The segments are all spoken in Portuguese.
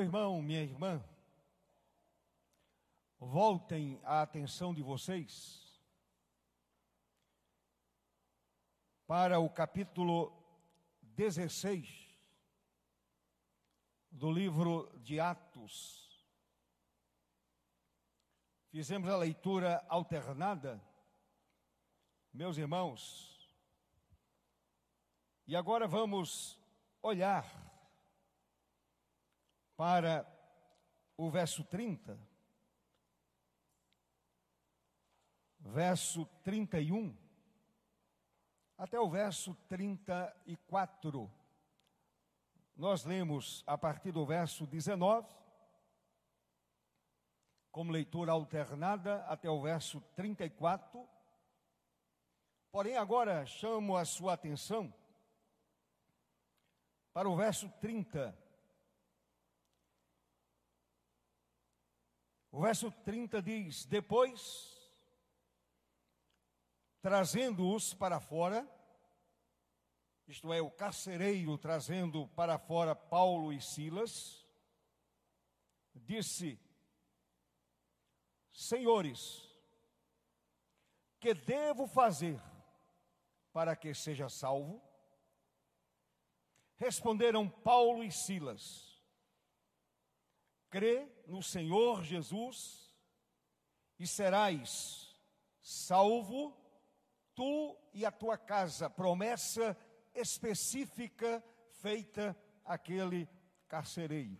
Meu irmão, minha irmã, voltem a atenção de vocês para o capítulo 16 do livro de Atos. Fizemos a leitura alternada, meus irmãos, e agora vamos olhar para o verso 30, verso 31 até o verso 34. Nós lemos a partir do verso 19, como leitura alternada, até o verso 34. Porém, agora chamo a sua atenção para o verso 30. O verso 30 diz: Depois trazendo-os para fora, isto é, o carcereiro trazendo para fora Paulo e Silas, disse: Senhores, que devo fazer para que seja salvo? Responderam Paulo e Silas: Crê no Senhor Jesus e serás salvo tu e a tua casa. Promessa específica feita àquele carcereiro.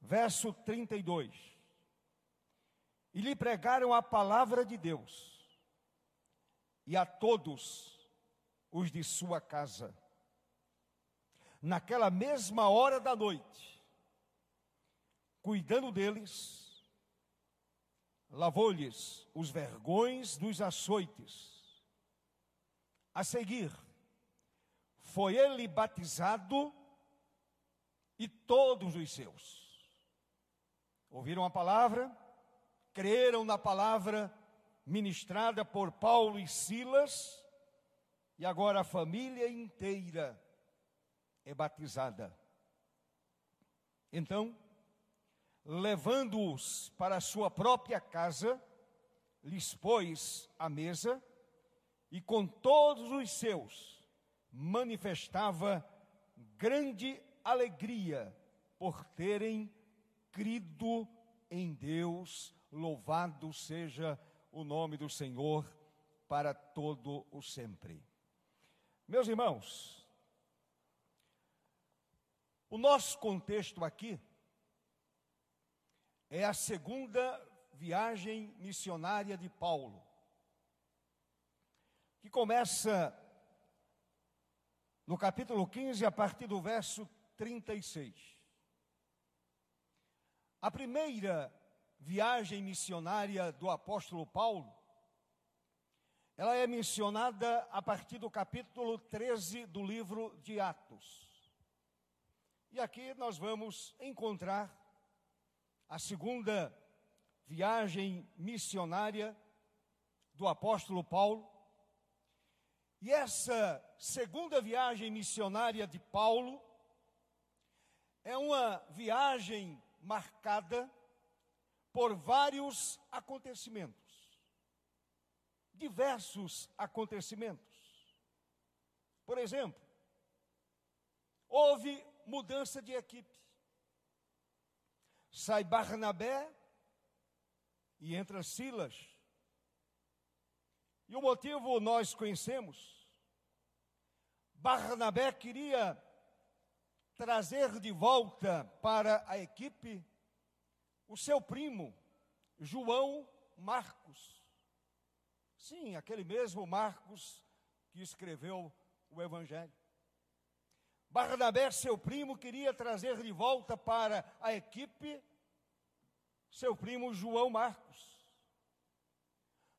Verso 32. E lhe pregaram a palavra de Deus, e a todos os de sua casa. Naquela mesma hora da noite, cuidando deles, lavou-lhes os vergões dos açoites. A seguir, foi ele batizado e todos os seus. Ouviram a palavra, creram na palavra ministrada por Paulo e Silas, e agora a família inteira é batizada. Então, levando-os para a sua própria casa, lhes pôs a mesa e com todos os seus manifestava grande alegria por terem crido em Deus. Louvado seja o nome do Senhor para todo o sempre. Meus irmãos, o nosso contexto aqui é a segunda viagem missionária de Paulo, que começa no capítulo 15, a partir do verso 36. A primeira viagem missionária do apóstolo Paulo, ela é mencionada a partir do capítulo 13 do livro de Atos. E aqui nós vamos encontrar a segunda viagem missionária do apóstolo Paulo. E essa segunda viagem missionária de Paulo é uma viagem marcada por vários acontecimentos, diversos acontecimentos. Por exemplo, houve mudança de equipe sai Barnabé e entra Silas. E o motivo nós conhecemos. Barnabé queria trazer de volta para a equipe o seu primo, João Marcos. Sim, aquele mesmo Marcos que escreveu o Evangelho. Barnabé, seu primo, queria trazer de volta para a equipe seu primo João Marcos,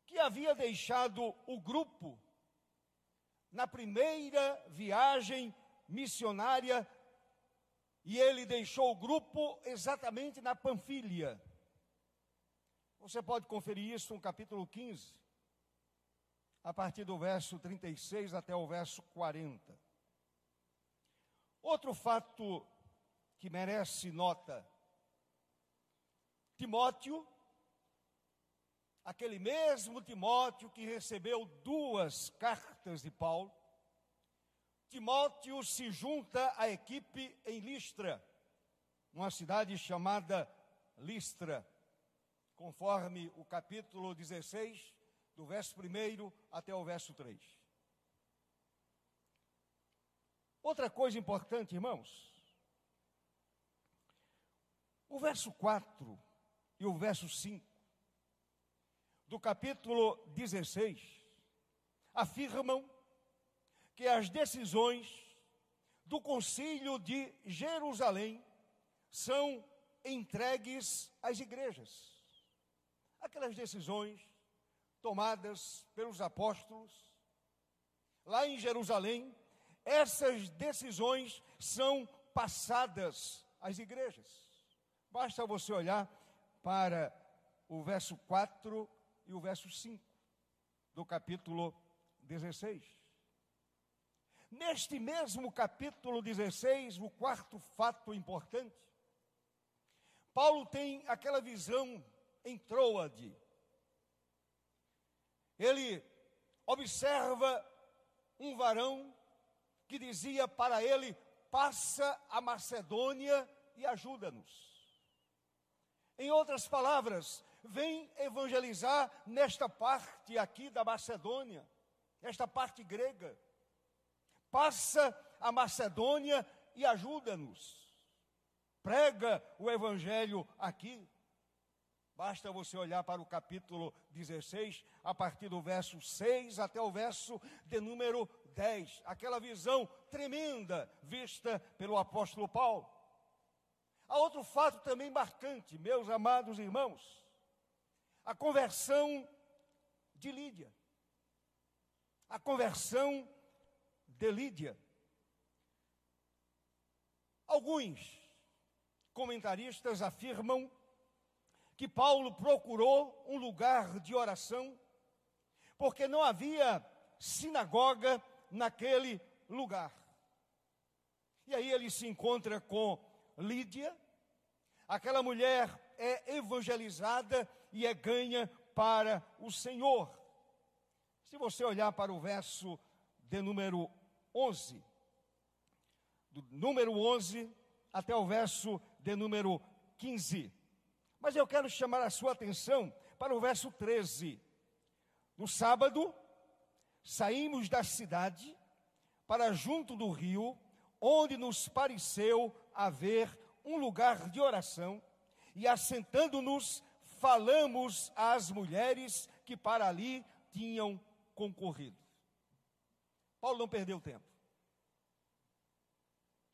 que havia deixado o grupo na primeira viagem missionária e ele deixou o grupo exatamente na Panfilha. Você pode conferir isso no capítulo 15, a partir do verso 36 até o verso 40. Outro fato que merece nota. Timóteo, aquele mesmo Timóteo que recebeu duas cartas de Paulo, Timóteo se junta à equipe em Listra, uma cidade chamada Listra, conforme o capítulo 16, do verso 1 até o verso 3. Outra coisa importante, irmãos, o verso 4 e o verso 5 do capítulo 16 afirmam que as decisões do Concílio de Jerusalém são entregues às igrejas. Aquelas decisões tomadas pelos apóstolos lá em Jerusalém, essas decisões são passadas às igrejas. Basta você olhar para o verso 4 e o verso 5 do capítulo 16. Neste mesmo capítulo 16, o quarto fato importante, Paulo tem aquela visão em Troade. Ele observa um varão que dizia para ele: Passa a Macedônia e ajuda-nos. Em outras palavras, vem evangelizar nesta parte aqui da Macedônia, esta parte grega. Passa a Macedônia e ajuda-nos. Prega o evangelho aqui. Basta você olhar para o capítulo 16, a partir do verso 6 até o verso de número 10. Aquela visão tremenda vista pelo apóstolo Paulo. Há outro fato também marcante, meus amados irmãos a conversão de Lídia. A conversão de Lídia. Alguns comentaristas afirmam que Paulo procurou um lugar de oração porque não havia sinagoga naquele lugar. E aí ele se encontra com Lídia, aquela mulher é evangelizada e é ganha para o Senhor. Se você olhar para o verso de número 11, do número 11 até o verso de número 15. Mas eu quero chamar a sua atenção para o verso 13. No sábado, saímos da cidade para junto do rio, onde nos pareceu haver um lugar de oração, e assentando-nos, falamos às mulheres que para ali tinham concorrido. Paulo não perdeu tempo.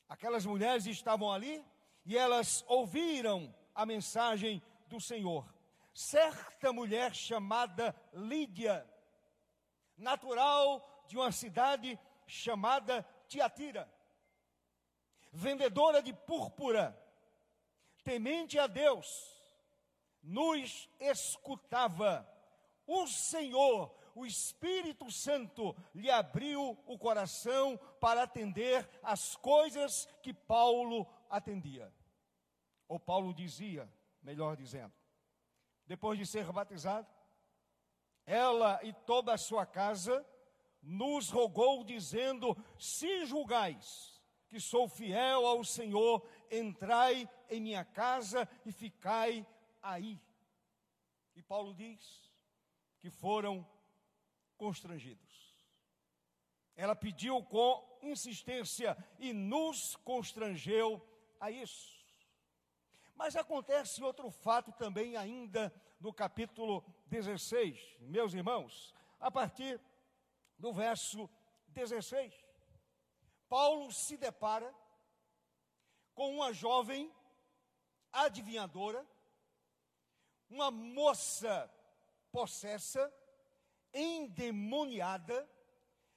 Aquelas mulheres estavam ali e elas ouviram a mensagem do Senhor. Certa mulher chamada Lídia, natural de uma cidade chamada Tiatira, vendedora de púrpura, temente a Deus, nos escutava. O Senhor, o Espírito Santo, lhe abriu o coração para atender as coisas que Paulo atendia. Ou Paulo dizia, melhor dizendo, depois de ser batizado, ela e toda a sua casa nos rogou, dizendo: Se julgais que sou fiel ao Senhor, entrai em minha casa e ficai aí. E Paulo diz que foram constrangidos. Ela pediu com insistência e nos constrangeu a isso. Mas acontece outro fato também, ainda no capítulo 16, meus irmãos, a partir do verso 16. Paulo se depara com uma jovem adivinhadora uma moça possessa, endemoniada,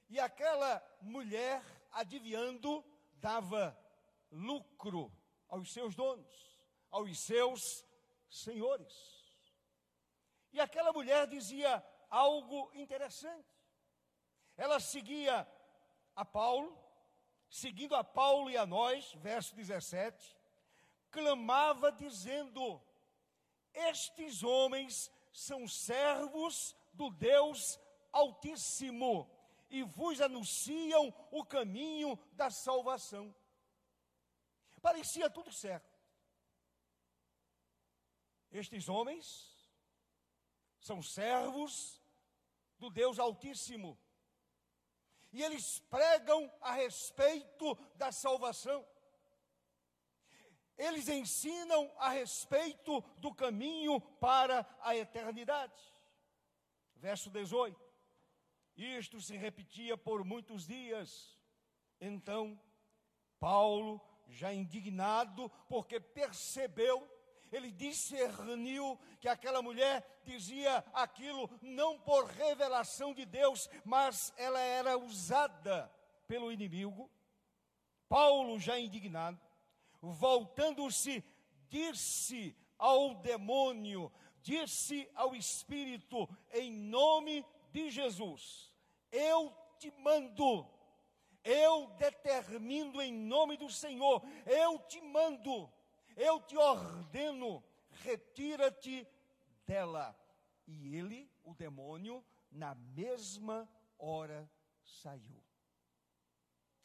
e aquela mulher, adivinhando, dava lucro aos seus donos, aos seus senhores. E aquela mulher dizia algo interessante. Ela seguia a Paulo, seguindo a Paulo e a nós, verso 17, clamava dizendo: Estes homens são servos do Deus Altíssimo e vos anunciam o caminho da salvação. Parecia tudo certo. Estes homens são servos do Deus Altíssimo. E eles pregam a respeito da salvação. Eles ensinam a respeito do caminho para a eternidade. Verso 18. Isto se repetia por muitos dias. Então, Paulo, já indignado, porque percebeu ele discerniu que aquela mulher dizia aquilo não por revelação de Deus, mas ela era usada pelo inimigo. Paulo, já indignado, voltando-se, disse ao demônio, disse ao espírito, em nome de Jesus: Eu te mando, eu determino em nome do Senhor, eu te mando eu te ordeno, retira-te dela. E ele, o demônio, na mesma hora saiu.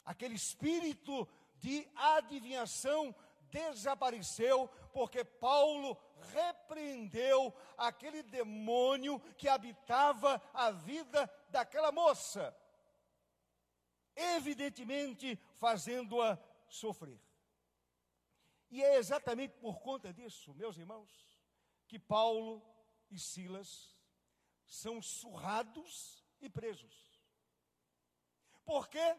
Aquele espírito de adivinhação desapareceu, porque Paulo repreendeu aquele demônio que habitava a vida daquela moça, evidentemente fazendo-a sofrer. E é exatamente por conta disso, meus irmãos, que Paulo e Silas são surrados e presos. Porque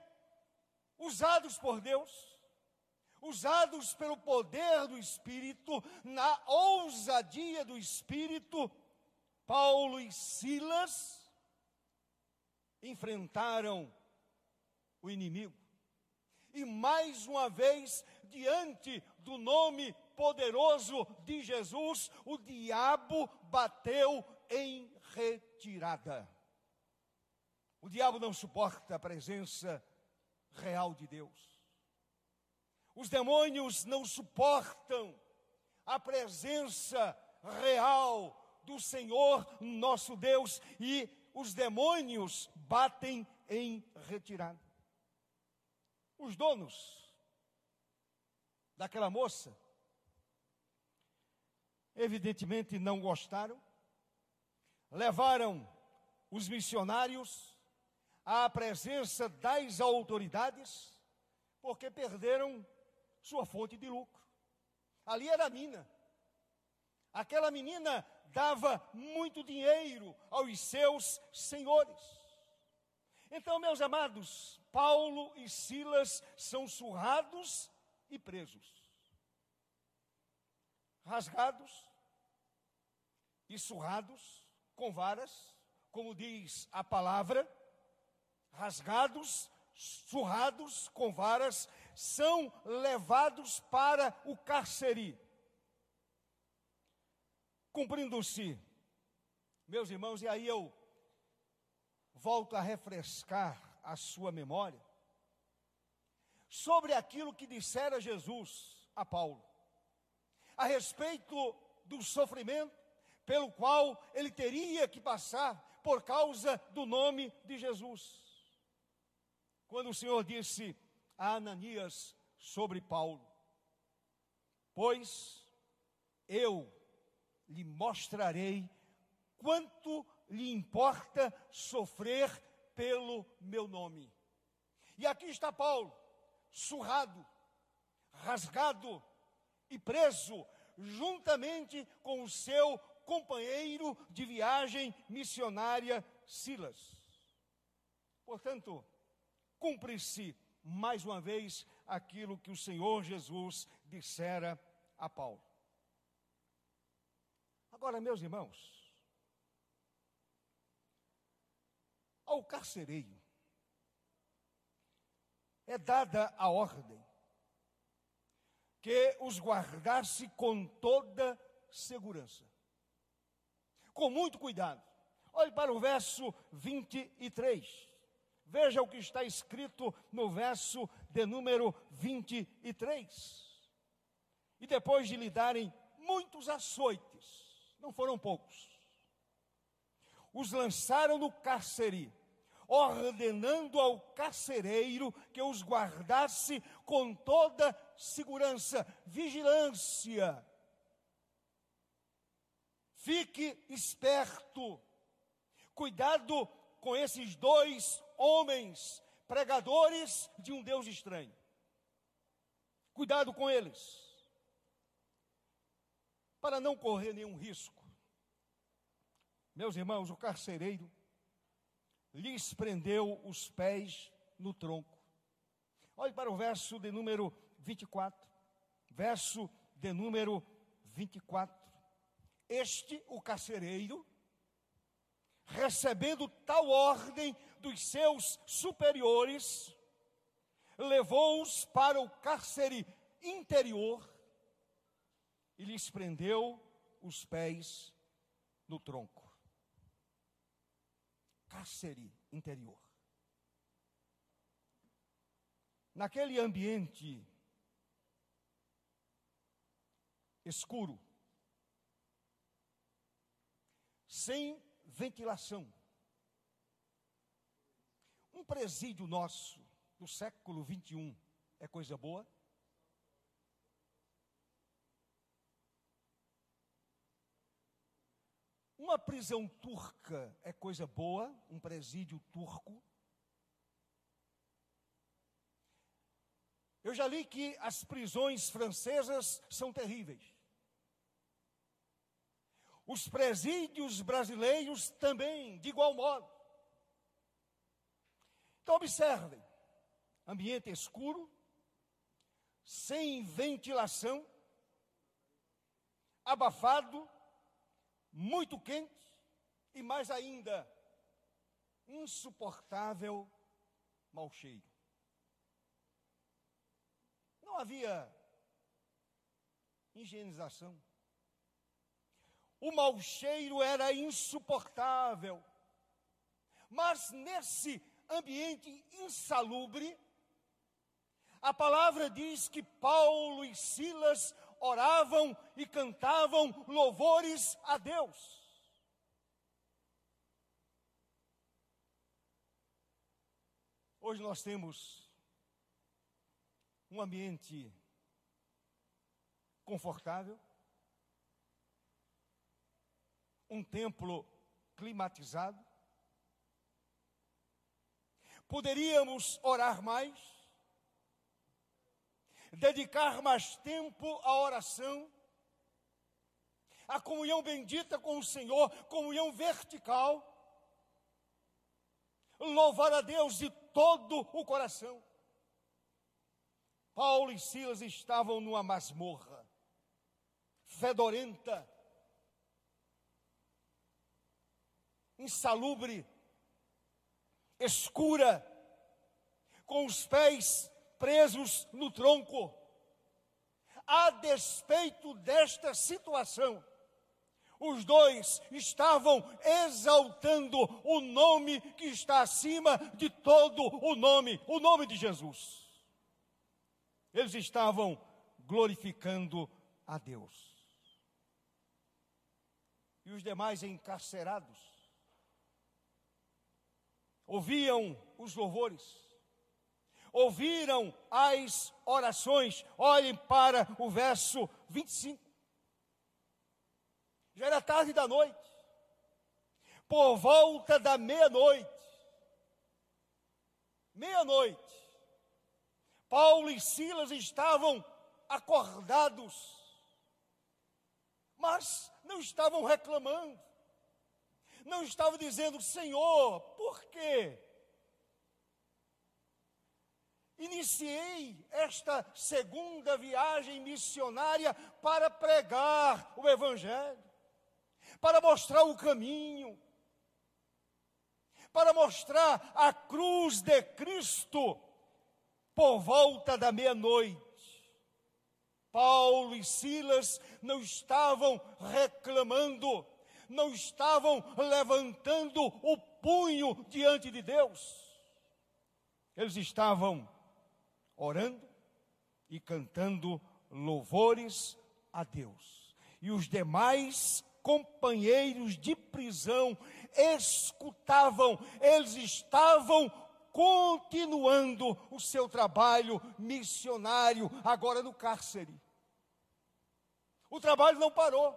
usados por Deus, usados pelo poder do Espírito, na ousadia do Espírito, Paulo e Silas enfrentaram o inimigo. E mais uma vez diante do nome poderoso de Jesus, o diabo bateu em retirada. O diabo não suporta a presença real de Deus. Os demônios não suportam a presença real do Senhor nosso Deus e os demônios batem em retirada. Os donos daquela moça. Evidentemente não gostaram, levaram os missionários à presença das autoridades, porque perderam sua fonte de lucro. Ali era a mina. Aquela menina dava muito dinheiro aos seus senhores. Então, meus amados, Paulo e Silas são surrados e presos, rasgados e surrados com varas, como diz a palavra, rasgados, surrados com varas, são levados para o cárcere. Cumprindo-se, meus irmãos, e aí eu volto a refrescar a sua memória sobre aquilo que dissera Jesus a Paulo, a respeito do sofrimento pelo qual ele teria que passar por causa do nome de Jesus. Quando o Senhor disse a Ananias sobre Paulo: Pois eu lhe mostrarei quanto lhe importa sofrer pelo meu nome. E aqui está Paulo, surrado, rasgado e preso, juntamente com o seu companheiro de viagem missionária, Silas. Portanto, cumpre-se mais uma vez aquilo que o Senhor Jesus dissera a Paulo. Agora, meus irmãos, ao carcereiro, é dada a ordem que os guardasse com toda segurança, com muito cuidado. Olhe para o verso 23. Veja o que está escrito no verso de número 23. E depois de lhe darem muitos açoites, não foram poucos, os lançaram no cárcere, ordenando ao carcereiro que os guardasse com toda segurança, vigilância. Fique esperto, cuidado com esses dois homens, pregadores de um Deus estranho. Cuidado com eles, para não correr nenhum risco. Meus irmãos, o carcereiro lhes prendeu os pés no tronco. Olhe para o verso de número 24. Verso de número 24. Este, o carcereiro, recebendo tal ordem dos seus superiores, levou-os para o cárcere interior e lhes prendeu os pés no tronco. Cárcere interior. Naquele ambiente escuro, sem ventilação, um presídio nosso do século 21 é coisa boa? Uma prisão turca é coisa boa, um presídio turco. Eu já li que as prisões francesas são terríveis. Os presídios brasileiros também, de igual modo. Então, observem: ambiente escuro, sem ventilação, abafado, muito quente e mais ainda, insuportável mau cheiro. Não havia higienização. O mau cheiro era insuportável. Mas nesse ambiente insalubre, a palavra diz que Paulo e Silas oravam e cantavam louvores a Deus. Hoje nós temos um ambiente confortável, um templo climatizado. Poderíamos orar mais, dedicar mais tempo à oração, à comunhão bendita com o Senhor, comunhão vertical, louvar a Deus de todo o coração. Paulo e Silas estavam numa masmorra, fedorenta, insalubre, escura, com os pés presos no tronco. A despeito desta situação, os dois estavam exaltando o nome que está acima de todo o nome, o nome de Jesus. Eles estavam glorificando a Deus. E os demais encarcerados ouviam os louvores ouviram as orações. Olhem para o verso 25. Já era tarde da noite, por volta da meia-noite, meia-noite, Paulo e Silas estavam acordados, mas não estavam reclamando, não estavam dizendo, Senhor, por quê? Iniciei esta segunda viagem missionária para pregar o Evangelho, para mostrar o caminho, para mostrar a cruz de Cristo por volta da meia-noite. Paulo e Silas não estavam reclamando, não estavam levantando o punho diante de Deus. Eles estavam orando e cantando louvores a Deus. E os demais companheiros de prisão escutavam, eles estavam continuando o seu trabalho missionário, agora no cárcere. O trabalho não parou.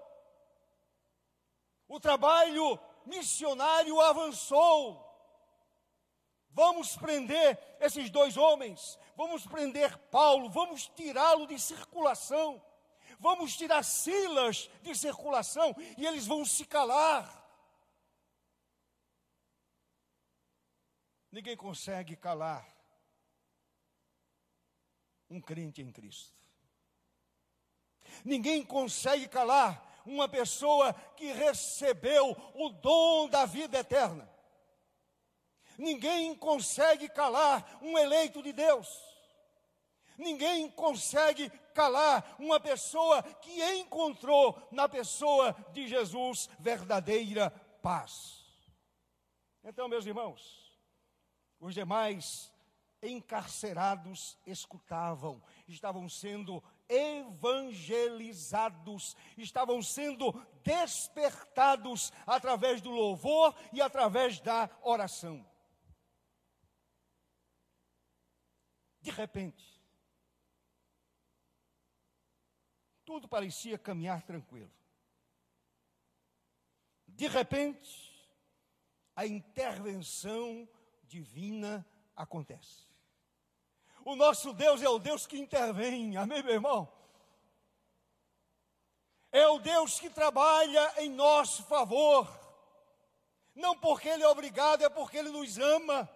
O trabalho missionário avançou. Vamos prender esses dois homens, vamos prender Paulo, vamos tirá-lo de circulação, vamos tirar Silas de circulação e eles vão se calar. Ninguém consegue calar um crente em Cristo. Ninguém consegue calar uma pessoa que recebeu o dom da vida eterna. Ninguém consegue calar um eleito de Deus. Ninguém consegue calar uma pessoa que encontrou na pessoa de Jesus verdadeira paz. Então, meus irmãos, os demais encarcerados escutavam, estavam sendo evangelizados, estavam sendo despertados através do louvor e através da oração. De repente, tudo parecia caminhar tranquilo. De repente, a intervenção divina acontece. O nosso Deus é o Deus que intervém, amém, meu irmão? É o Deus que trabalha em nosso favor, não porque Ele é obrigado, é porque Ele nos ama.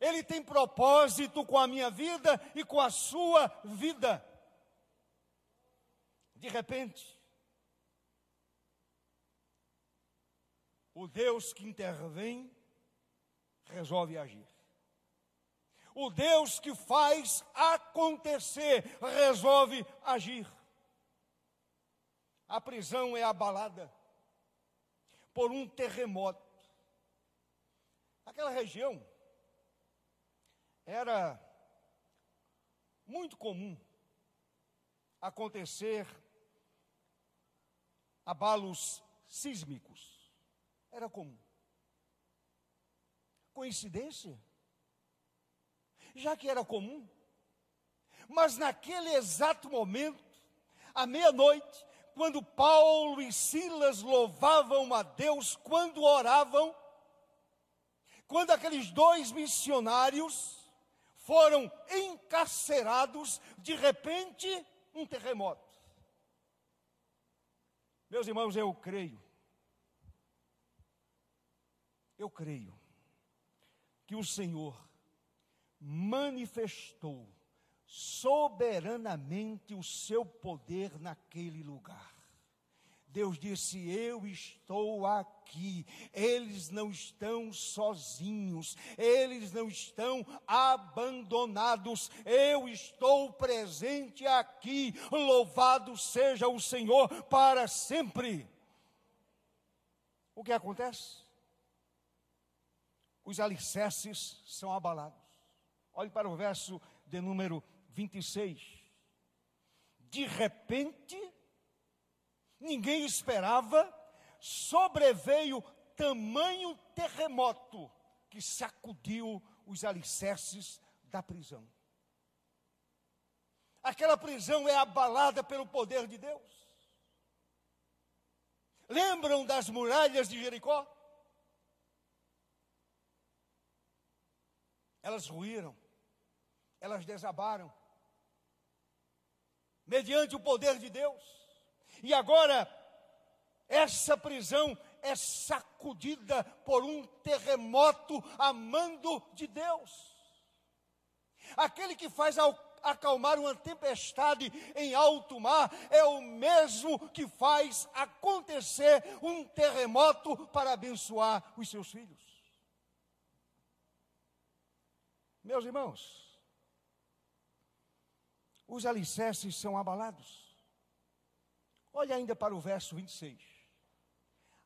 Ele tem propósito com a minha vida e com a sua vida. De repente, o Deus que intervém resolve agir. O Deus que faz acontecer resolve agir. A prisão é abalada por um terremoto. Aquela região era muito comum acontecer abalos sísmicos. Era comum. Coincidência? Já que era comum. Mas naquele exato momento, à meia-noite, quando Paulo e Silas louvavam a Deus, quando oravam, quando aqueles dois missionários foram encarcerados, de repente, um terremoto. Meus irmãos, eu creio, eu creio que o Senhor manifestou soberanamente o seu poder naquele lugar. Deus disse: Eu estou aqui. Eles não estão sozinhos, eles não estão abandonados. Eu estou presente aqui. Louvado seja o Senhor para sempre. O que acontece? os alicerces são abalados. Olhe para o verso de número 26. De repente, ninguém esperava, sobreveio tamanho terremoto que sacudiu os alicerces da prisão. Aquela prisão é abalada pelo poder de Deus. Lembram das muralhas de Jericó? elas ruíram, elas desabaram, mediante o poder de Deus. E agora, essa prisão é sacudida por um terremoto a mando de Deus. Aquele que faz acalmar uma tempestade em alto mar é o mesmo que faz acontecer um terremoto para abençoar os seus filhos. Meus irmãos, os alicerces são abalados. Olhe ainda para o verso 26.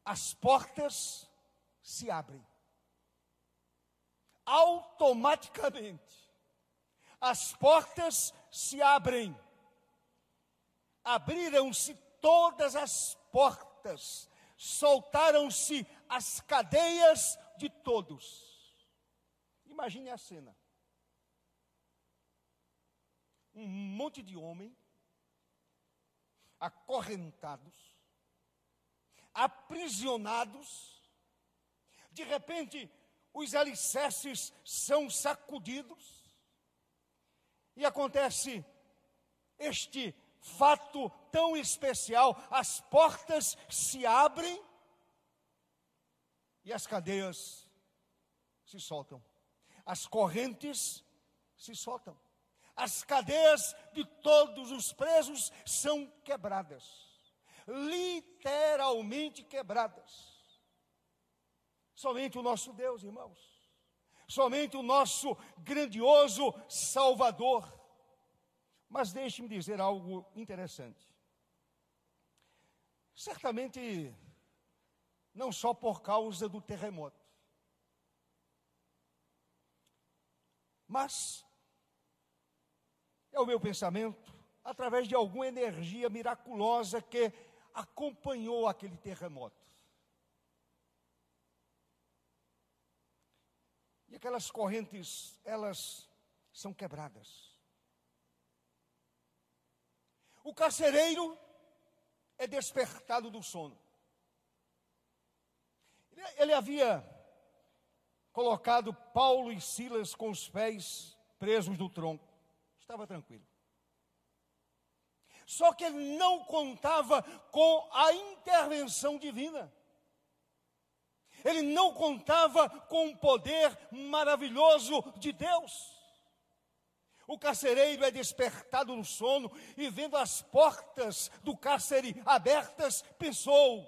As portas se abrem. Automaticamente, as portas se abrem. Abriram-se todas as portas, soltaram-se as cadeias de todos. Imagine a cena. Um monte de homem acorrentados, aprisionados. De repente, os alicerces são sacudidos e acontece este fato tão especial: as portas se abrem e as cadeias se soltam, as correntes se soltam, as cadeias de todos os presos são quebradas literalmente quebradas. Somente o nosso Deus, irmãos, somente o nosso grandioso Salvador mas deixe-me dizer algo interessante. Certamente, não só por causa do terremoto, mas é o meu pensamento, através de alguma energia miraculosa que acompanhou aquele terremoto. E aquelas correntes, elas são quebradas. O carcereiro é despertado do sono. Ele, havia colocado Paulo e Silas com os pés presos no tronco. Estava tranquilo. Só que ele não contava com a intervenção divina. Ele não contava com o poder maravilhoso de Deus. O carcereiro é despertado no sono e, vendo as portas do cárcere abertas, pensou: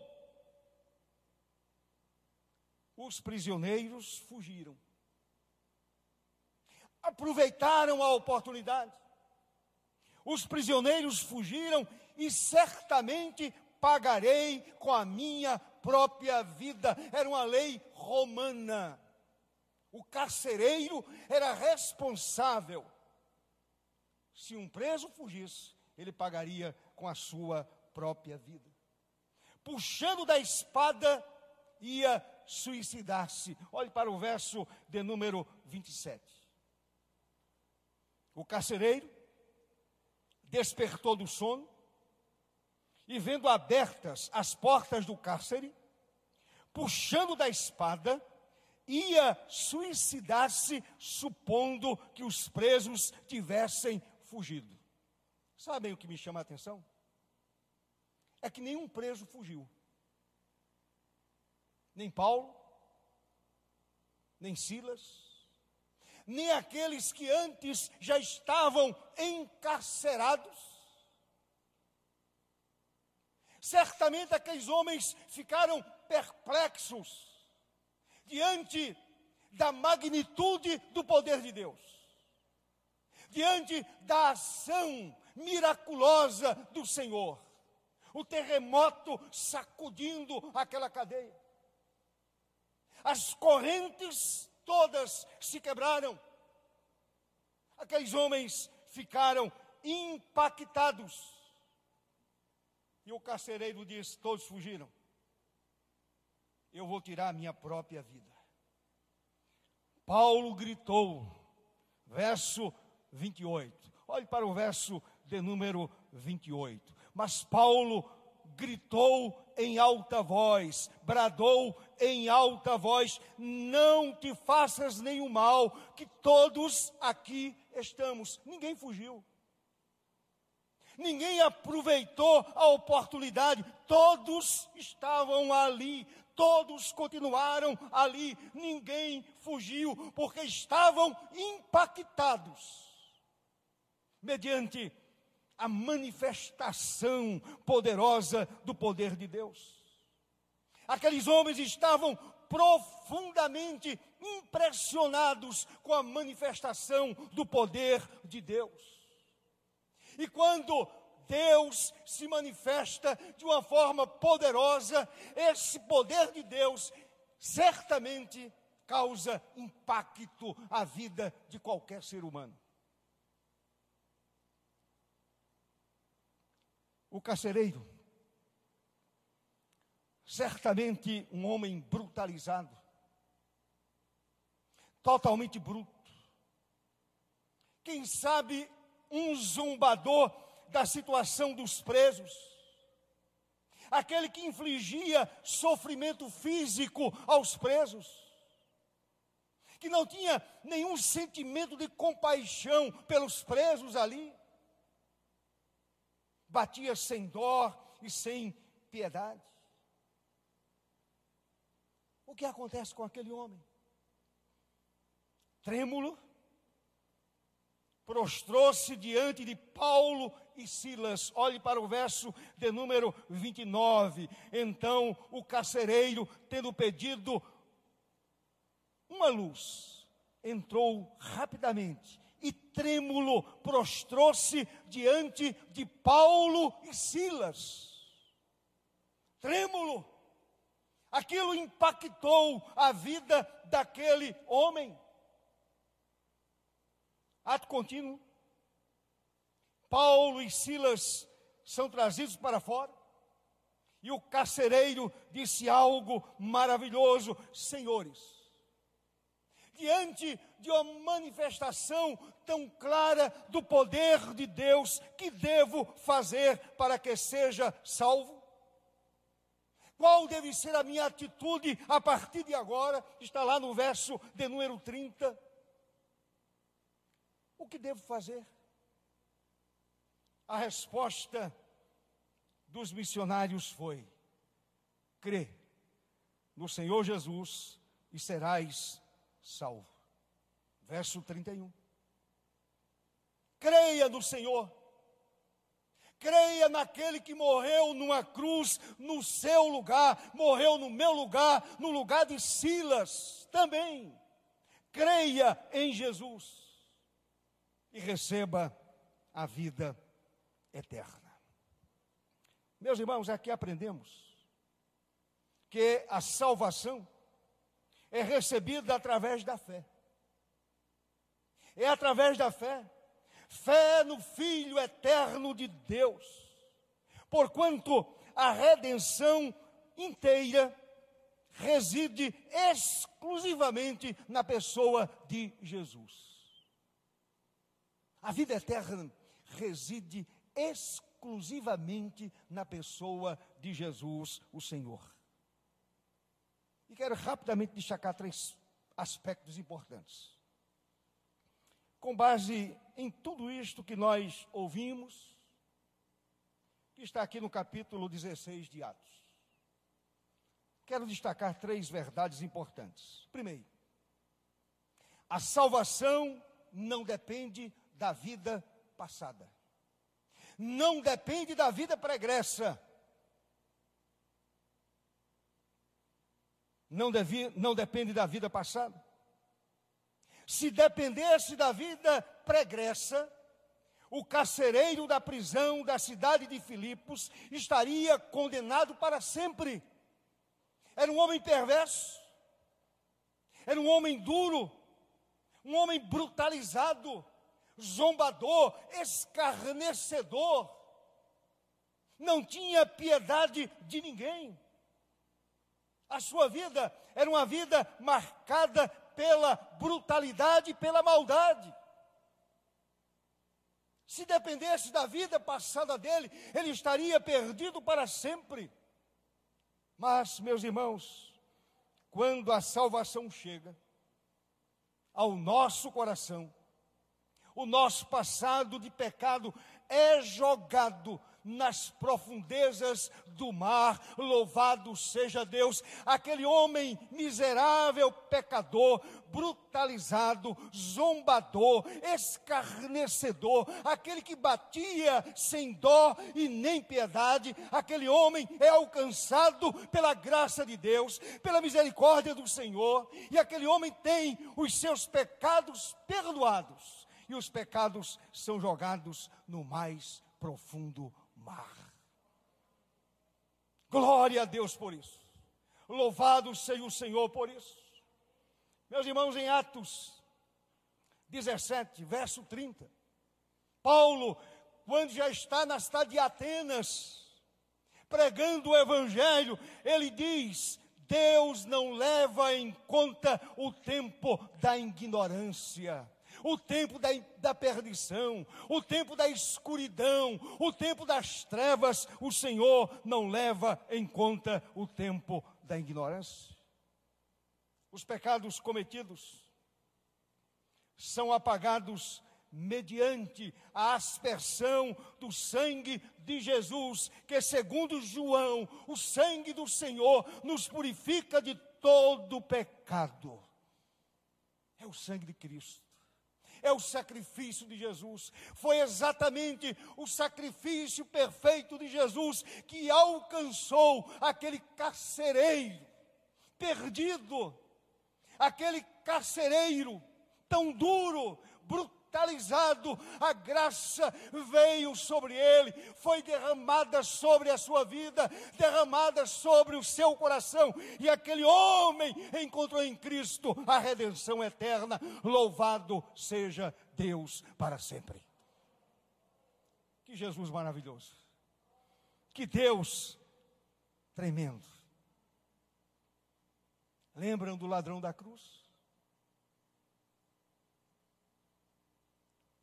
os prisioneiros fugiram. Aproveitaram a oportunidade. Os prisioneiros fugiram e certamente pagarei com a minha própria vida. Era uma lei romana. O carcereiro era responsável se um preso fugisse, ele pagaria com a sua própria vida. Puxando da espada, ia suicidar-se. Olhe para o verso de número 27. O carcereiro despertou do sono e, vendo abertas as portas do cárcere, puxando da espada, ia suicidar-se, supondo que os presos tivessem fugido. Sabem o que me chama a atenção? É que nenhum preso fugiu. Nem Paulo, nem Silas, nem aqueles que antes já estavam encarcerados. Certamente aqueles homens ficaram perplexos diante da magnitude do poder de Deus diante da ação miraculosa do Senhor. O terremoto sacudindo aquela cadeia. As correntes todas se quebraram. Aqueles homens ficaram impactados. E o carcereiro disse: Todos fugiram. Eu vou tirar a minha própria vida. Paulo gritou, verso 28. Olhe para o verso de número 28. Mas Paulo gritou em alta voz, bradou em alta voz: Não te faças nenhum mal, que todos aqui estamos. Ninguém fugiu. Ninguém aproveitou a oportunidade, todos estavam ali, todos continuaram ali, ninguém fugiu, porque estavam impactados mediante a manifestação poderosa do poder de Deus. Aqueles homens estavam profundamente impressionados com a manifestação do poder de Deus. E quando Deus se manifesta de uma forma poderosa, esse poder de Deus certamente causa impacto à vida de qualquer ser humano. O carcereiro, certamente um homem brutalizado, totalmente bruto. Quem sabe um zombador da situação dos presos, aquele que infligia sofrimento físico aos presos, que não tinha nenhum sentimento de compaixão pelos presos ali, batia sem dó e sem piedade. O que acontece com aquele homem? Trêmulo, prostrou-se diante de Paulo e Silas. Olhe para o verso de número 29. Então o carcereiro, tendo pedido uma luz, entrou rapidamente e trêmulo prostrou-se diante de Paulo e Silas. Trêmulo. Aquilo impactou a vida daquele homem. Ato contínuo. Paulo e Silas são trazidos para fora. E o carcereiro disse algo maravilhoso: Senhores, diante de uma manifestação tão clara do poder de Deus, que devo fazer para que seja salvo? Qual deve ser a minha atitude a partir de agora? Está lá no verso de número 30. O que devo fazer? A resposta dos missionários foi: crê no Senhor Jesus e serás salvo. Verso 31. Creia no Senhor. Creia naquele que morreu numa cruz no seu lugar, morreu no meu lugar, no lugar de Silas também. Creia em Jesus e receba a vida eterna. Meus irmãos, aqui aprendemos que a salvação é recebida através da fé. É através da fé. Fé no Filho eterno de Deus. Porquanto a redenção inteira reside exclusivamente na pessoa de Jesus. A vida eterna reside exclusivamente na pessoa de Jesus, o Senhor. E quero rapidamente destacar três aspectos importantes. Com base em tudo isto que nós ouvimos, que está aqui no capítulo 16 de Atos, quero destacar três verdades importantes. Primeiro, a salvação não depende da vida passada. Não depende da vida pregressa. Não, não depende da vida passada. Se dependesse da vida pregressa, o carcereiro da prisão da cidade de Filipos estaria condenado para sempre. Era um homem perverso, era um homem duro, um homem brutalizado, zombador, escarnecedor, não tinha piedade de ninguém. A sua vida era uma vida marcada pela brutalidade e pela maldade. Se dependesse da vida passada dele, ele estaria perdido para sempre. Mas, meus irmãos, quando a salvação chega ao nosso coração, o nosso passado de pecado é jogado nas profundezas do mar. Louvado seja Deus, aquele homem miserável, pecador, brutalizado, zombador, escarnecedor, aquele que batia sem dó e nem piedade, aquele homem é alcançado pela graça de Deus, pela misericórdia do Senhor, e aquele homem tem os seus pecados perdoados e os pecados são jogados no mais profundo mar. Glória a Deus por isso. Louvado seja o Senhor por isso. Meus irmãos, em Atos 17, verso 30, Paulo quando já está na cidade de Atenas, pregando o Evangelho, ele diz: Deus não leva em conta o tempo da ignorância o tempo da, da perdição, o tempo da escuridão, o tempo das trevas, o Senhor não leva em conta o tempo da ignorância. Os pecados cometidos são apagados mediante a aspersão do sangue de Jesus, que segundo João, o sangue do Senhor nos purifica de todo pecado. É o sangue de Cristo é o sacrifício de Jesus. Foi exatamente o sacrifício perfeito de Jesus que alcançou aquele carcereiro perdido, aquele carcereiro tão duro, brutal capitalizado, a graça veio sobre ele, foi derramada sobre a sua vida, derramada sobre o seu coração, e aquele homem encontrou em Cristo a redenção eterna. Louvado seja Deus para sempre. Que Jesus maravilhoso. Que Deus tremendo. Lembram do ladrão da cruz?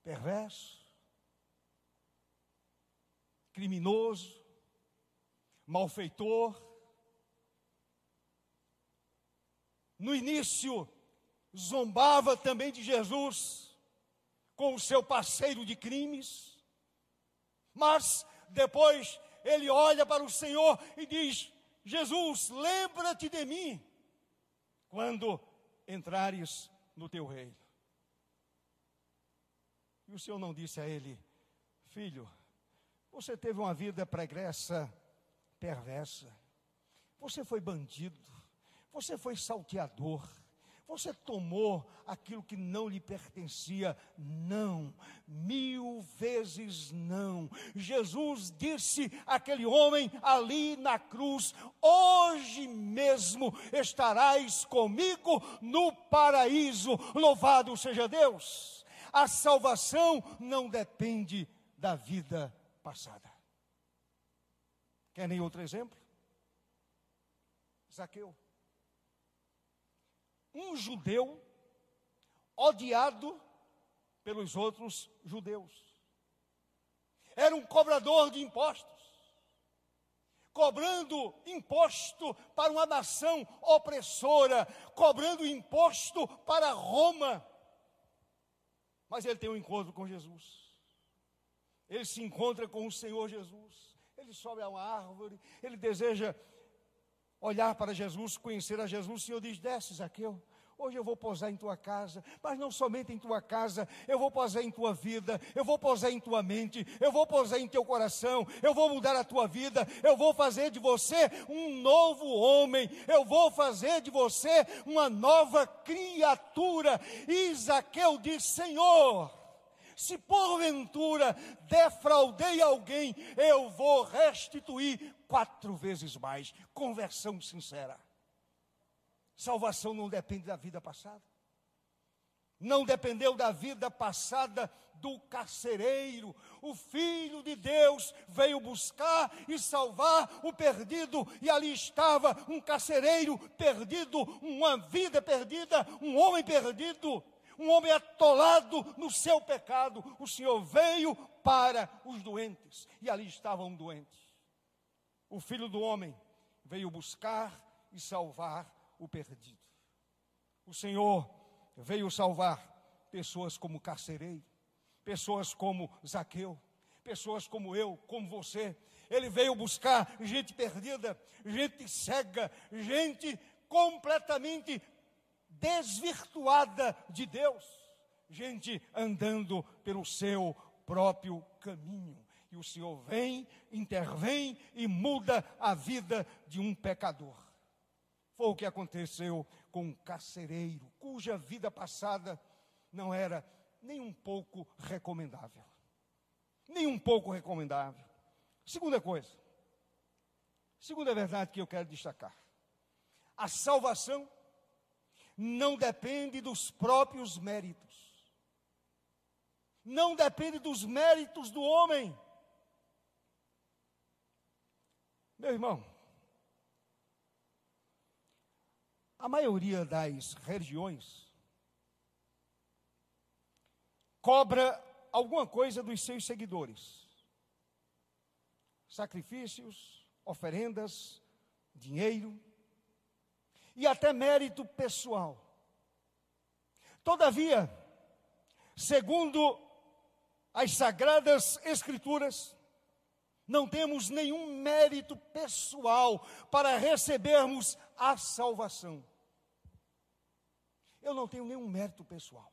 Perverso, criminoso, malfeitor. No início, zombava também de Jesus com o seu parceiro de crimes, mas depois ele olha para o Senhor e diz: Jesus, lembra-te de mim quando entrares no teu reino. E o Senhor não disse a ele: Filho, você teve uma vida pregressa, perversa. Você foi bandido. Você foi salteador. Você tomou aquilo que não lhe pertencia. Não, mil vezes não. Jesus disse àquele homem ali na cruz: Hoje mesmo estarás comigo no paraíso. Louvado seja Deus a salvação não depende da vida passada. Querem outro exemplo? Zaqueu. Um judeu odiado pelos outros judeus. Era um cobrador de impostos, cobrando imposto para uma nação opressora, cobrando imposto para Roma. Mas ele tem um encontro com Jesus. Ele se encontra com o Senhor Jesus. Ele sobe a uma árvore. Ele deseja olhar para Jesus, conhecer a Jesus. O Senhor diz: Desce, Zaqueu. Hoje eu vou posar em tua casa, mas não somente em tua casa, eu vou posar em tua vida, eu vou posar em tua mente, eu vou posar em teu coração, eu vou mudar a tua vida, eu vou fazer de você um novo homem, eu vou fazer de você uma nova criatura. Isaqueu diz: Senhor, se porventura defraudei alguém, eu vou restituir quatro vezes mais. Conversão sincera. Salvação não depende da vida passada. Não dependeu da vida passada do carcereiro. O Filho de Deus veio buscar e salvar o perdido, e ali estava um carcereiro perdido, uma vida perdida, um homem perdido, um homem atolado no seu pecado. O Senhor veio para os doentes, e ali estava um doente. O Filho do Homem veio buscar e salvar o perdido. O Senhor veio salvar pessoas como carcereiro, pessoas como Zaqueu, pessoas como eu, como você. Ele veio buscar gente perdida, gente cega, gente completamente desvirtuada de Deus, gente andando pelo seu próprio caminho. E o Senhor vem, intervém e muda a vida de um pecador. Foi o que aconteceu com um carcereiro, cuja vida passada não era nem um pouco recomendável. Nem um pouco recomendável. Segunda coisa, segunda verdade que eu quero destacar: a salvação não depende dos próprios méritos, não depende dos méritos do homem. Meu irmão, a maioria das religiões cobra alguma coisa dos seus seguidores: sacrifícios, oferendas, dinheiro e até mérito pessoal. Todavia, segundo as sagradas Escrituras, não temos nenhum mérito pessoal para recebermos a salvação. Eu não tenho nenhum mérito pessoal.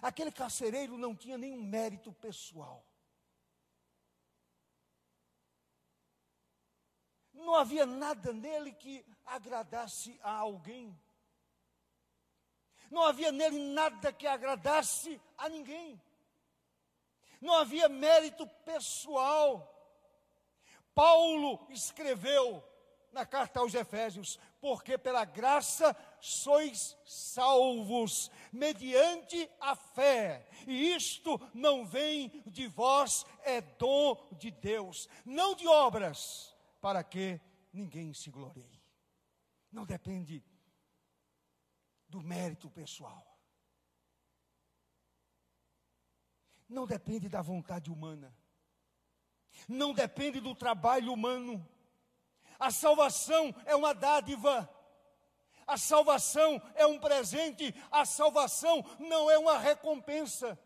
Aquele carcereiro não tinha nenhum mérito pessoal. Não havia nada nele que agradasse a alguém. Não havia nele nada que agradasse a ninguém. Não havia mérito pessoal. Paulo escreveu na carta aos Efésios: porque pela graça sois salvos, mediante a fé, e isto não vem de vós, é dom de Deus, não de obras, para que ninguém se glorie. Não depende do mérito pessoal. Não depende da vontade humana. Não depende do trabalho humano. A salvação é uma dádiva. A salvação é um presente, a salvação não é uma recompensa.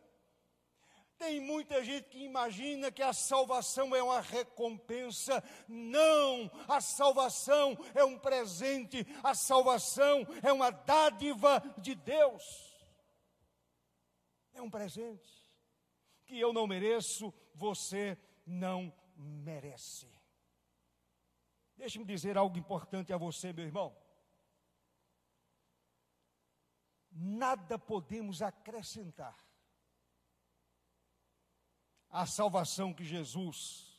Tem muita gente que imagina que a salvação é uma recompensa. Não, a salvação é um presente, a salvação é uma dádiva de Deus. É um presente que eu não mereço, você não merece. Deixe-me dizer algo importante a você, meu irmão. Nada podemos acrescentar à salvação que Jesus,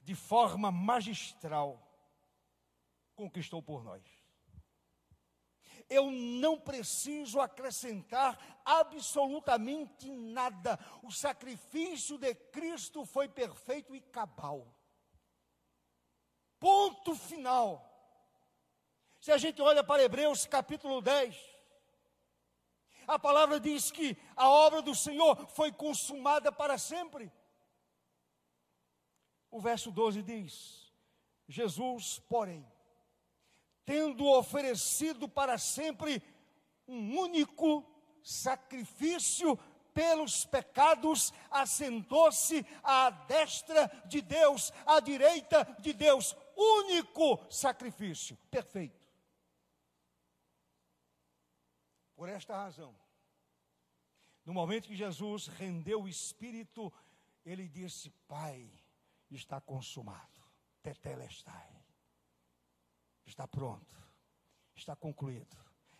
de forma magistral, conquistou por nós. Eu não preciso acrescentar absolutamente nada. O sacrifício de Cristo foi perfeito e cabal. Ponto final. Se a gente olha para Hebreus capítulo 10, a palavra diz que a obra do Senhor foi consumada para sempre. O verso 12 diz: Jesus, porém, tendo oferecido para sempre um único sacrifício pelos pecados, assentou-se à destra de Deus, à direita de Deus, único sacrifício, perfeito. Por esta razão, no momento que Jesus rendeu o espírito, ele disse: Pai, está consumado, tetelestai, está pronto, está concluído.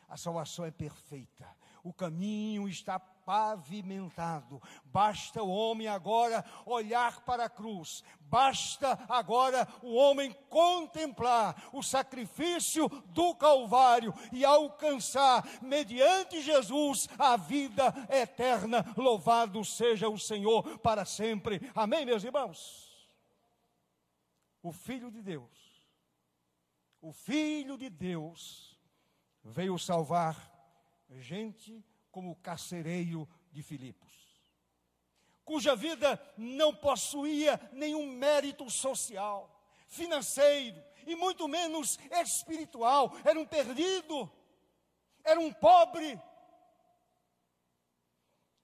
A salvação é perfeita, o caminho está pavimentado. Basta o homem agora olhar para a cruz, basta agora o homem contemplar o sacrifício do Calvário e alcançar, mediante Jesus, a vida eterna. Louvado seja o Senhor para sempre. Amém, meus irmãos? O Filho de Deus, o Filho de Deus veio salvar gente como o carcereiro de Filipos, cuja vida não possuía nenhum mérito social, financeiro e muito menos espiritual, era um perdido, era um pobre,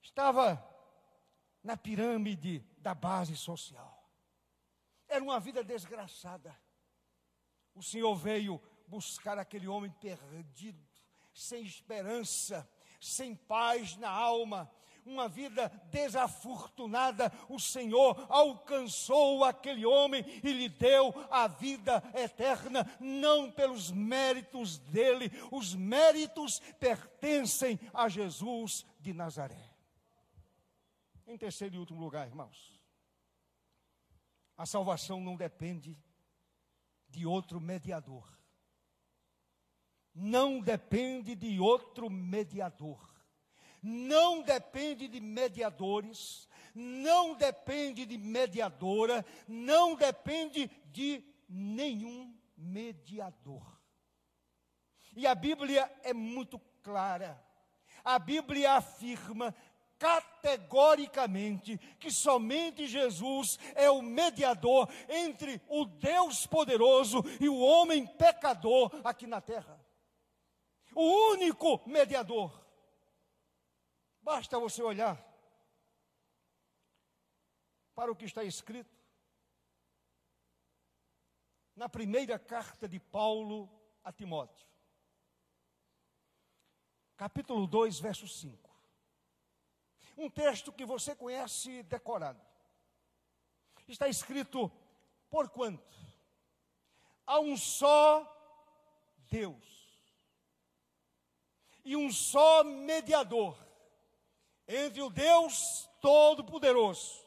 estava na pirâmide da base social, era uma vida desgraçada. O Senhor veio buscar aquele homem perdido, sem esperança, sem paz na alma, uma vida desafortunada, o Senhor alcançou aquele homem e lhe deu a vida eterna, não pelos méritos dele, os méritos pertencem a Jesus de Nazaré. Em terceiro e último lugar, irmãos, a salvação não depende de outro mediador não depende de outro mediador, não depende de mediadores, não depende de mediadora, não depende de nenhum mediador. E a Bíblia é muito clara. A Bíblia afirma categoricamente que somente Jesus é o mediador entre o Deus poderoso e o homem pecador aqui na terra. O único mediador. Basta você olhar para o que está escrito na primeira carta de Paulo a Timóteo, capítulo 2, verso 5. Um texto que você conhece decorado. Está escrito: Porquanto há um só Deus e um só mediador entre o Deus Todo-Poderoso,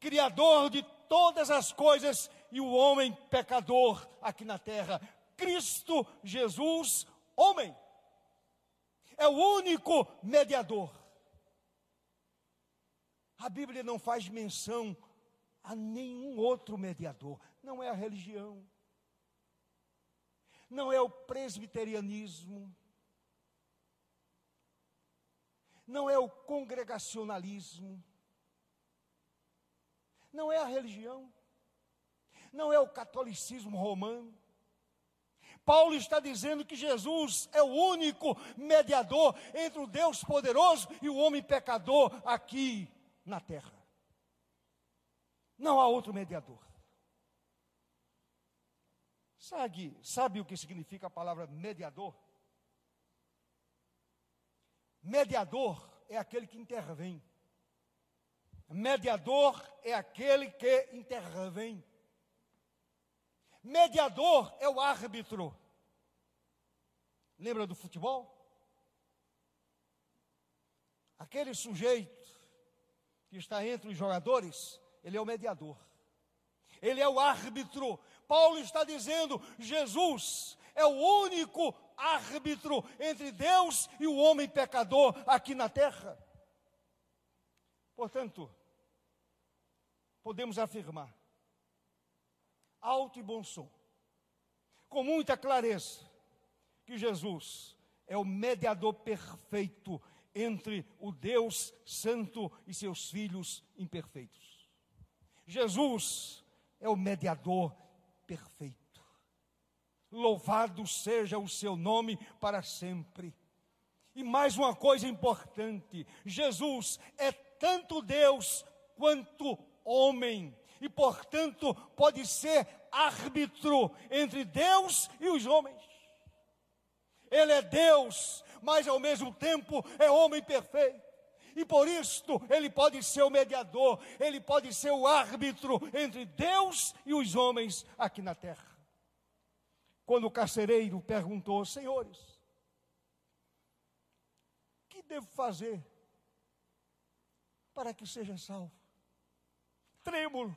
Criador de todas as coisas, e o homem pecador aqui na terra, Cristo Jesus, homem. É o único mediador. A Bíblia não faz menção a nenhum outro mediador. Não é a religião, não é o presbiterianismo, não é o congregacionalismo, não é a religião, não é o catolicismo romano. Paulo está dizendo que Jesus é o único mediador entre o Deus poderoso e o homem pecador aqui na terra. Não há outro mediador. Sabe, sabe o que significa a palavra mediador? Mediador é aquele que intervém. Mediador é aquele que intervém. Mediador é o árbitro. Lembra do futebol? Aquele sujeito que está entre os jogadores, ele é o mediador. Ele é o árbitro. Paulo está dizendo: Jesus é o único árbitro entre Deus e o homem pecador aqui na terra. Portanto, podemos afirmar, alto e bom som, com muita clareza, que Jesus é o mediador perfeito entre o Deus Santo e seus filhos imperfeitos. Jesus é o mediador perfeito. Louvado seja o seu nome para sempre. E mais uma coisa importante: Jesus é tanto Deus quanto homem, e portanto pode ser árbitro entre Deus e os homens. Ele é Deus, mas ao mesmo tempo é homem perfeito. E por isto ele pode ser o mediador, ele pode ser o árbitro entre Deus e os homens aqui na terra. Quando o carcereiro perguntou, senhores, que devo fazer para que seja salvo? Trêmulo,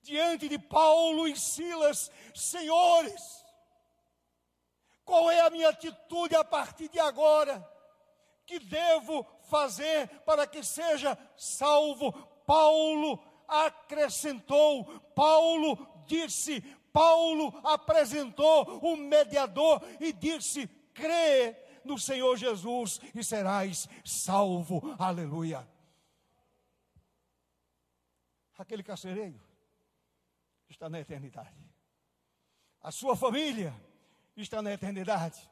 diante de Paulo e Silas, senhores, qual é a minha atitude a partir de agora? Que devo fazer para que seja salvo? Paulo acrescentou, Paulo disse, Paulo apresentou o mediador e disse: crê no Senhor Jesus e serás salvo. Aleluia. Aquele carcereiro está na eternidade. A sua família está na eternidade.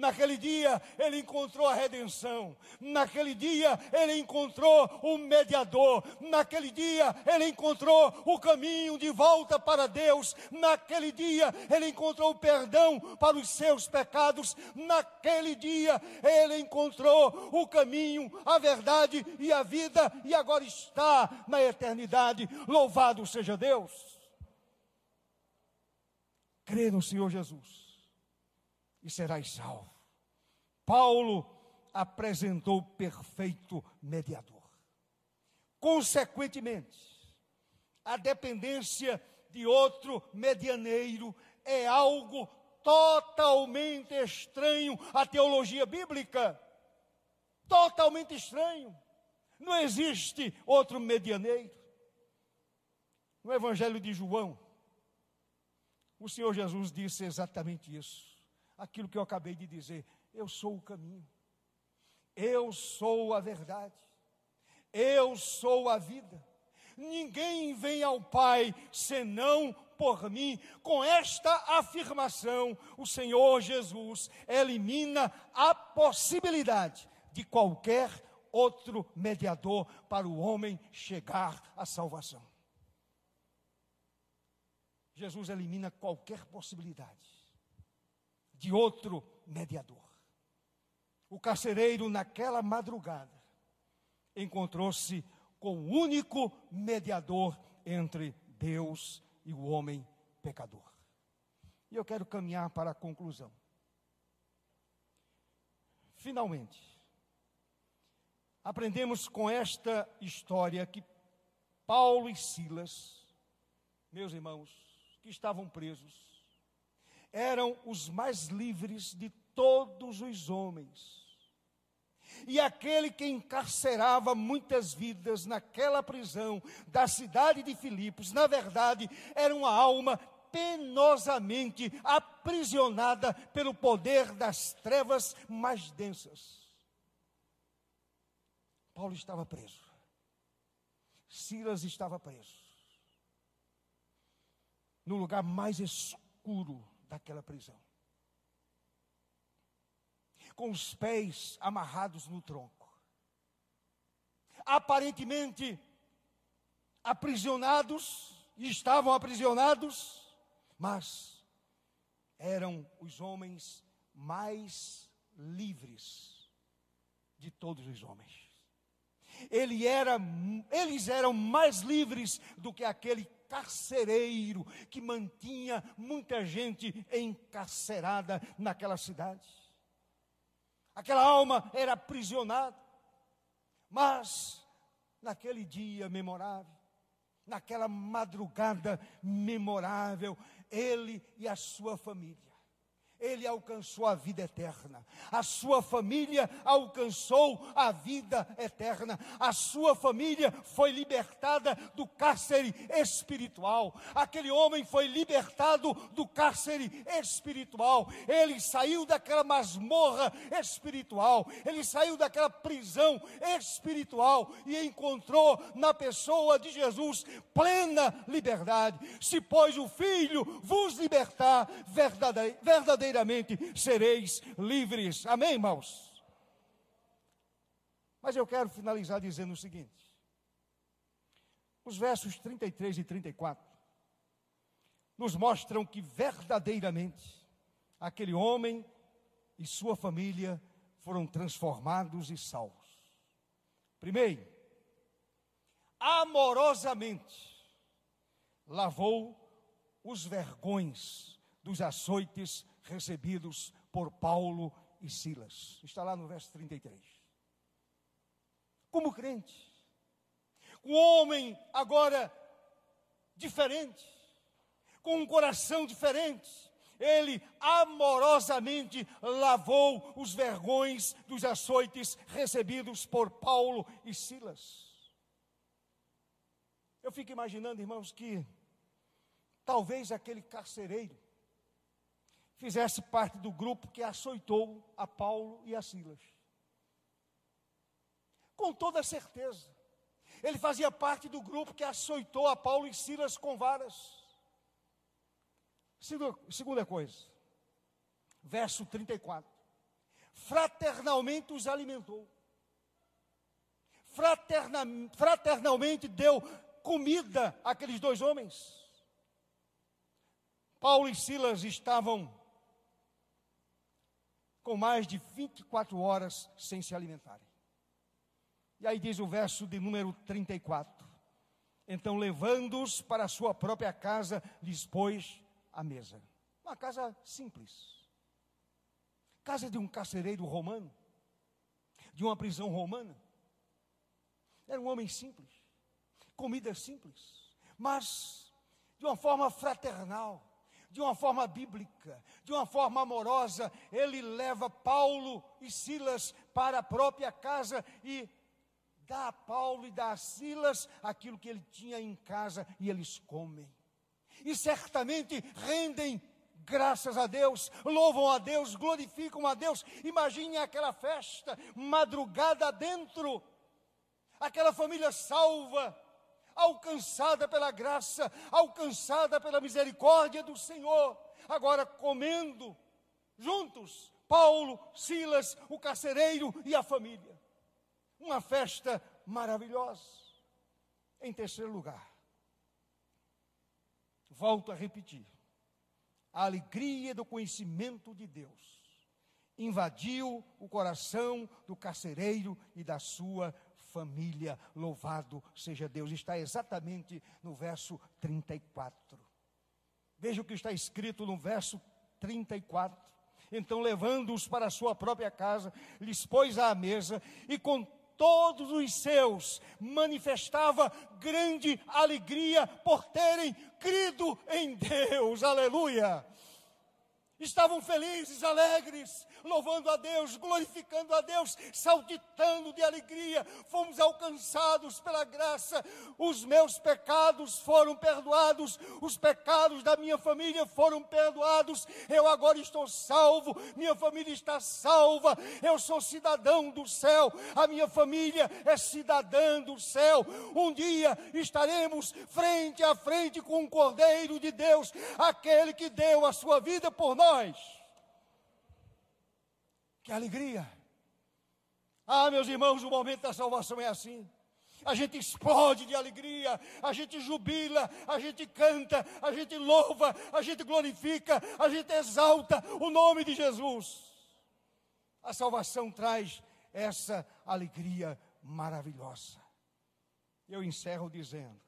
Naquele dia ele encontrou a redenção. Naquele dia ele encontrou o mediador. Naquele dia ele encontrou o caminho de volta para Deus. Naquele dia ele encontrou o perdão para os seus pecados. Naquele dia ele encontrou o caminho, a verdade e a vida. E agora está na eternidade. Louvado seja Deus. Crê no Senhor Jesus e serás salvo. Paulo apresentou o perfeito mediador. Consequentemente, a dependência de outro medianeiro é algo totalmente estranho à teologia bíblica. totalmente estranho. Não existe outro medianeiro. No Evangelho de João, o Senhor Jesus disse exatamente isso. Aquilo que eu acabei de dizer. Eu sou o caminho. Eu sou a verdade. Eu sou a vida. Ninguém vem ao Pai senão por mim. Com esta afirmação, o Senhor Jesus elimina a possibilidade de qualquer outro mediador para o homem chegar à salvação. Jesus elimina qualquer possibilidade de outro mediador. O carcereiro, naquela madrugada, encontrou-se com o único mediador entre Deus e o homem pecador. E eu quero caminhar para a conclusão. Finalmente, aprendemos com esta história que Paulo e Silas, meus irmãos, que estavam presos, eram os mais livres de todos os homens. E aquele que encarcerava muitas vidas naquela prisão da cidade de Filipos, na verdade, era uma alma penosamente aprisionada pelo poder das trevas mais densas. Paulo estava preso. Silas estava preso. No lugar mais escuro daquela prisão. Com os pés amarrados no tronco. Aparentemente aprisionados, estavam aprisionados, mas eram os homens mais livres de todos os homens. Ele era, eles eram mais livres do que aquele carcereiro que mantinha muita gente encarcerada naquela cidade. Aquela alma era aprisionada, mas naquele dia memorável, naquela madrugada memorável, ele e a sua família ele alcançou a vida eterna. A sua família alcançou a vida eterna. A sua família foi libertada do cárcere espiritual. Aquele homem foi libertado do cárcere espiritual. Ele saiu daquela masmorra espiritual. Ele saiu daquela prisão espiritual e encontrou na pessoa de Jesus plena liberdade. Se, pois, o Filho vos libertar, verdadeiramente verdadeiramente sereis livres. Amém, irmãos? Mas eu quero finalizar dizendo o seguinte: os versos 33 e 34 nos mostram que verdadeiramente aquele homem e sua família foram transformados e salvos. Primeiro, amorosamente lavou os vergões dos açoites recebidos por Paulo e Silas. Está lá no verso 33. Como crente, um homem agora diferente, com um coração diferente, ele amorosamente lavou os vergões dos açoites recebidos por Paulo e Silas. Eu fico imaginando, irmãos, que talvez aquele carcereiro fizesse parte do grupo que açoitou a Paulo e a Silas. Com toda certeza. Ele fazia parte do grupo que açoitou a Paulo e Silas com varas. Segunda coisa, verso 34. Fraternalmente os alimentou. Fraterna, fraternalmente deu comida àqueles dois homens. Paulo e Silas estavam com mais de 24 horas sem se alimentarem. E aí diz o verso de número 34. Então, levando-os para a sua própria casa, lhes pôs a mesa. Uma casa simples. Casa de um carcereiro romano, de uma prisão romana. Era um homem simples, comida simples, mas de uma forma fraternal, de uma forma bíblica, de uma forma amorosa, ele leva Paulo e Silas para a própria casa e dá a Paulo e dá a Silas aquilo que ele tinha em casa e eles comem. E certamente rendem graças a Deus, louvam a Deus, glorificam a Deus. Imagine aquela festa, madrugada dentro, aquela família salva, alcançada pela graça, alcançada pela misericórdia do Senhor, agora comendo juntos, Paulo, Silas, o carcereiro e a família. Uma festa maravilhosa. Em terceiro lugar, volto a repetir, a alegria do conhecimento de Deus invadiu o coração do carcereiro e da sua família. Louvado seja Deus. Está exatamente no verso 34. Veja o que está escrito no verso 34. Então, levando-os para a sua própria casa, lhes pôs à mesa e com todos os seus manifestava grande alegria por terem crido em Deus. Aleluia! Estavam felizes, alegres, louvando a Deus, glorificando a Deus, saltitando de alegria. Fomos alcançados pela graça. Os meus pecados foram perdoados, os pecados da minha família foram perdoados. Eu agora estou salvo, minha família está salva. Eu sou cidadão do céu, a minha família é cidadã do céu. Um dia estaremos frente a frente com o Cordeiro de Deus, aquele que deu a sua vida por nós. Que alegria! Ah, meus irmãos, o momento da salvação é assim. A gente explode de alegria, a gente jubila, a gente canta, a gente louva, a gente glorifica, a gente exalta o nome de Jesus. A salvação traz essa alegria maravilhosa. Eu encerro dizendo: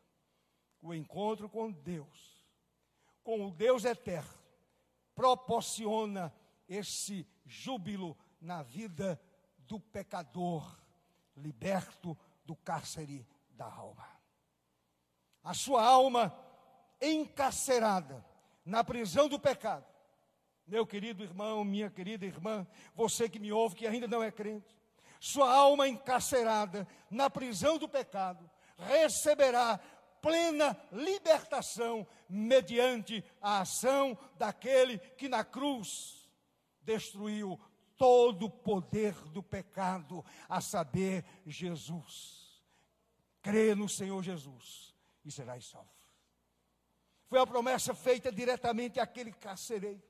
o encontro com Deus, com o Deus eterno, proporciona esse júbilo na vida do pecador liberto do cárcere da alma. A sua alma encarcerada na prisão do pecado. Meu querido irmão, minha querida irmã, você que me ouve que ainda não é crente, sua alma encarcerada na prisão do pecado receberá plena libertação mediante a ação daquele que na cruz destruiu todo o poder do pecado, a saber, Jesus. Crê no Senhor Jesus e serás salvo. Foi a promessa feita diretamente àquele carcereiro.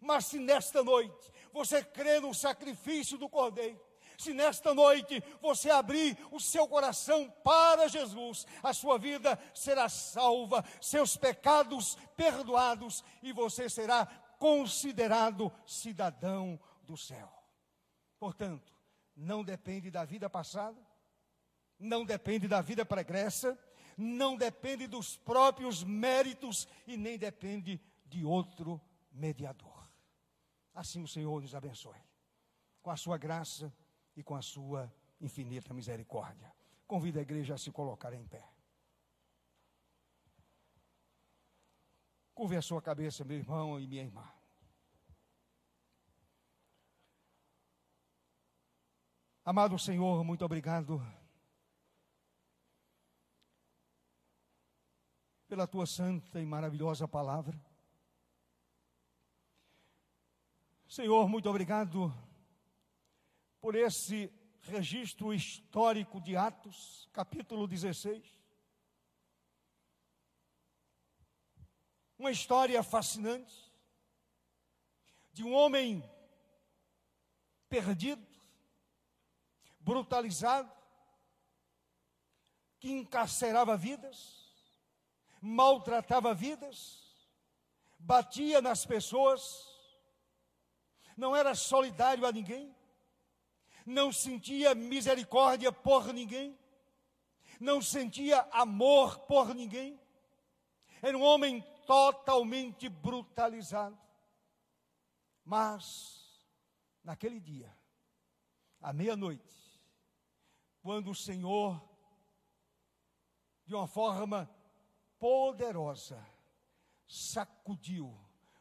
Mas se nesta noite você crê no sacrifício do Cordeiro, se nesta noite você abrir o seu coração para Jesus, a sua vida será salva, seus pecados perdoados e você será considerado cidadão do céu. Portanto, não depende da vida passada, não depende da vida pregressa, não depende dos próprios méritos e nem depende de outro mediador. Assim o Senhor nos abençoe, com a sua graça e com a sua infinita misericórdia. Convido a igreja a se colocar em pé. Curve a sua cabeça, meu irmão e minha irmã. Amado Senhor, muito obrigado pela tua santa e maravilhosa palavra. Senhor, muito obrigado por esse registro histórico de Atos, capítulo 16. Uma história fascinante de um homem perdido, brutalizado, que encarcerava vidas, maltratava vidas, batia nas pessoas, não era solidário a ninguém, não sentia misericórdia por ninguém, não sentia amor por ninguém, era um homem totalmente brutalizado. Mas, naquele dia, à meia-noite, quando o Senhor, de uma forma poderosa, sacudiu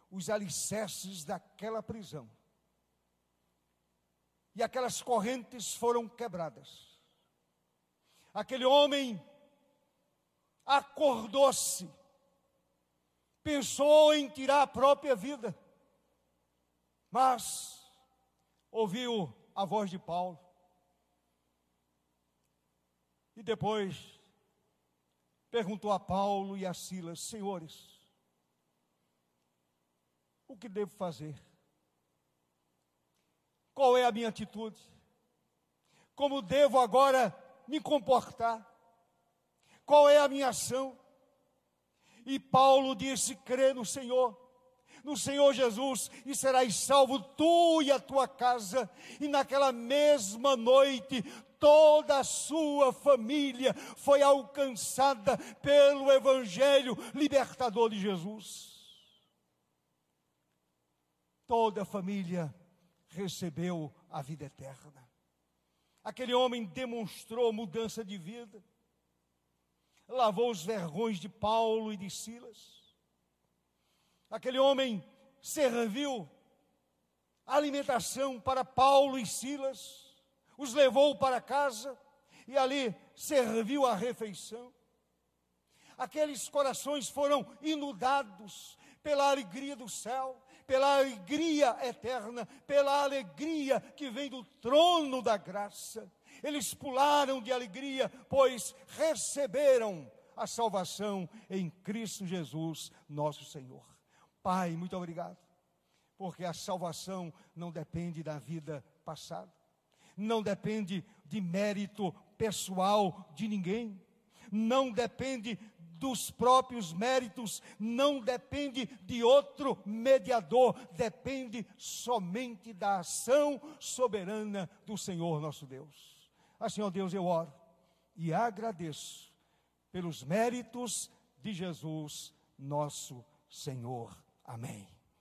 os alicerces daquela prisão. E aquelas correntes foram quebradas. Aquele homem acordou-se, pensou em tirar a própria vida, mas ouviu a voz de Paulo. E depois perguntou a Paulo e a Silas: Senhores, o que devo fazer? Qual é a minha atitude? Como devo agora me comportar? Qual é a minha ação? E Paulo disse: crê no Senhor, no Senhor Jesus, e serás salvo tu e a tua casa. E naquela mesma noite, toda a sua família foi alcançada pelo Evangelho libertador de Jesus toda a família recebeu a vida eterna. Aquele homem demonstrou mudança de vida, lavou os vergões de Paulo e de Silas. Aquele homem serviu alimentação para Paulo e Silas, os levou para casa e ali serviu a refeição. Aqueles corações foram inundados pela alegria do céu, pela alegria eterna, pela alegria que vem do trono da graça. Eles pularam de alegria, pois receberam a salvação em Cristo Jesus, nosso Senhor. Pai, muito obrigado, porque a salvação não depende da vida passada, não depende de mérito pessoal de ninguém, não depende dos próprios méritos, não depende de outro mediador, depende somente da ação soberana do Senhor nosso Deus. Assim, ó Deus, eu oro e agradeço pelos méritos de Jesus, nosso Senhor. Amém.